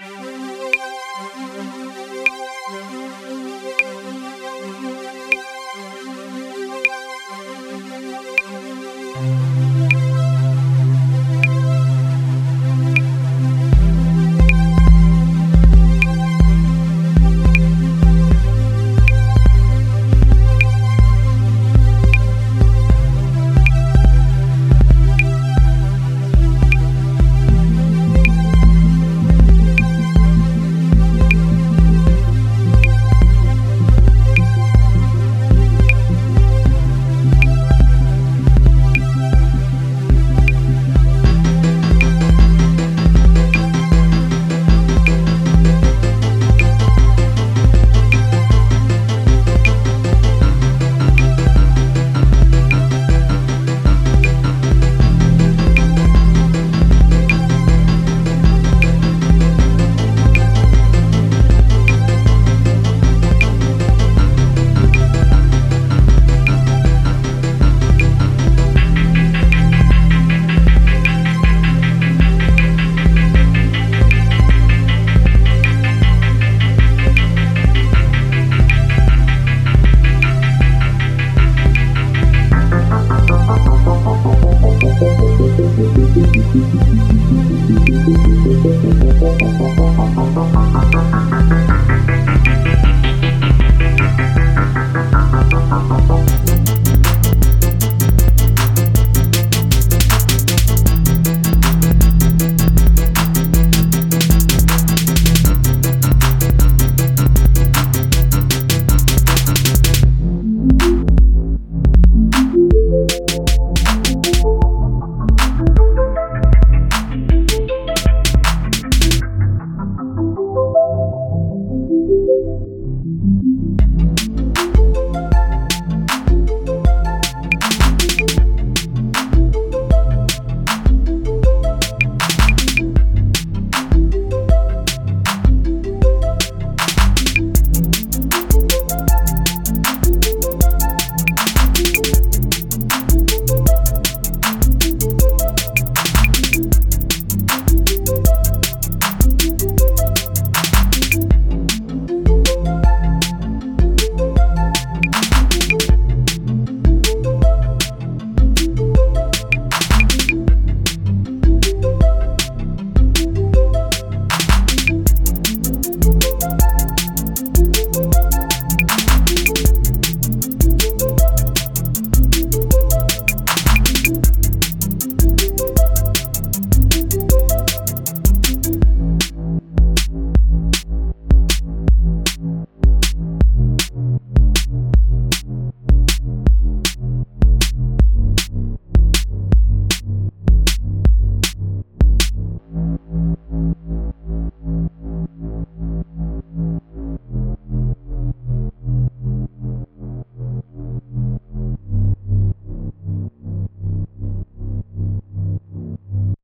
Bye.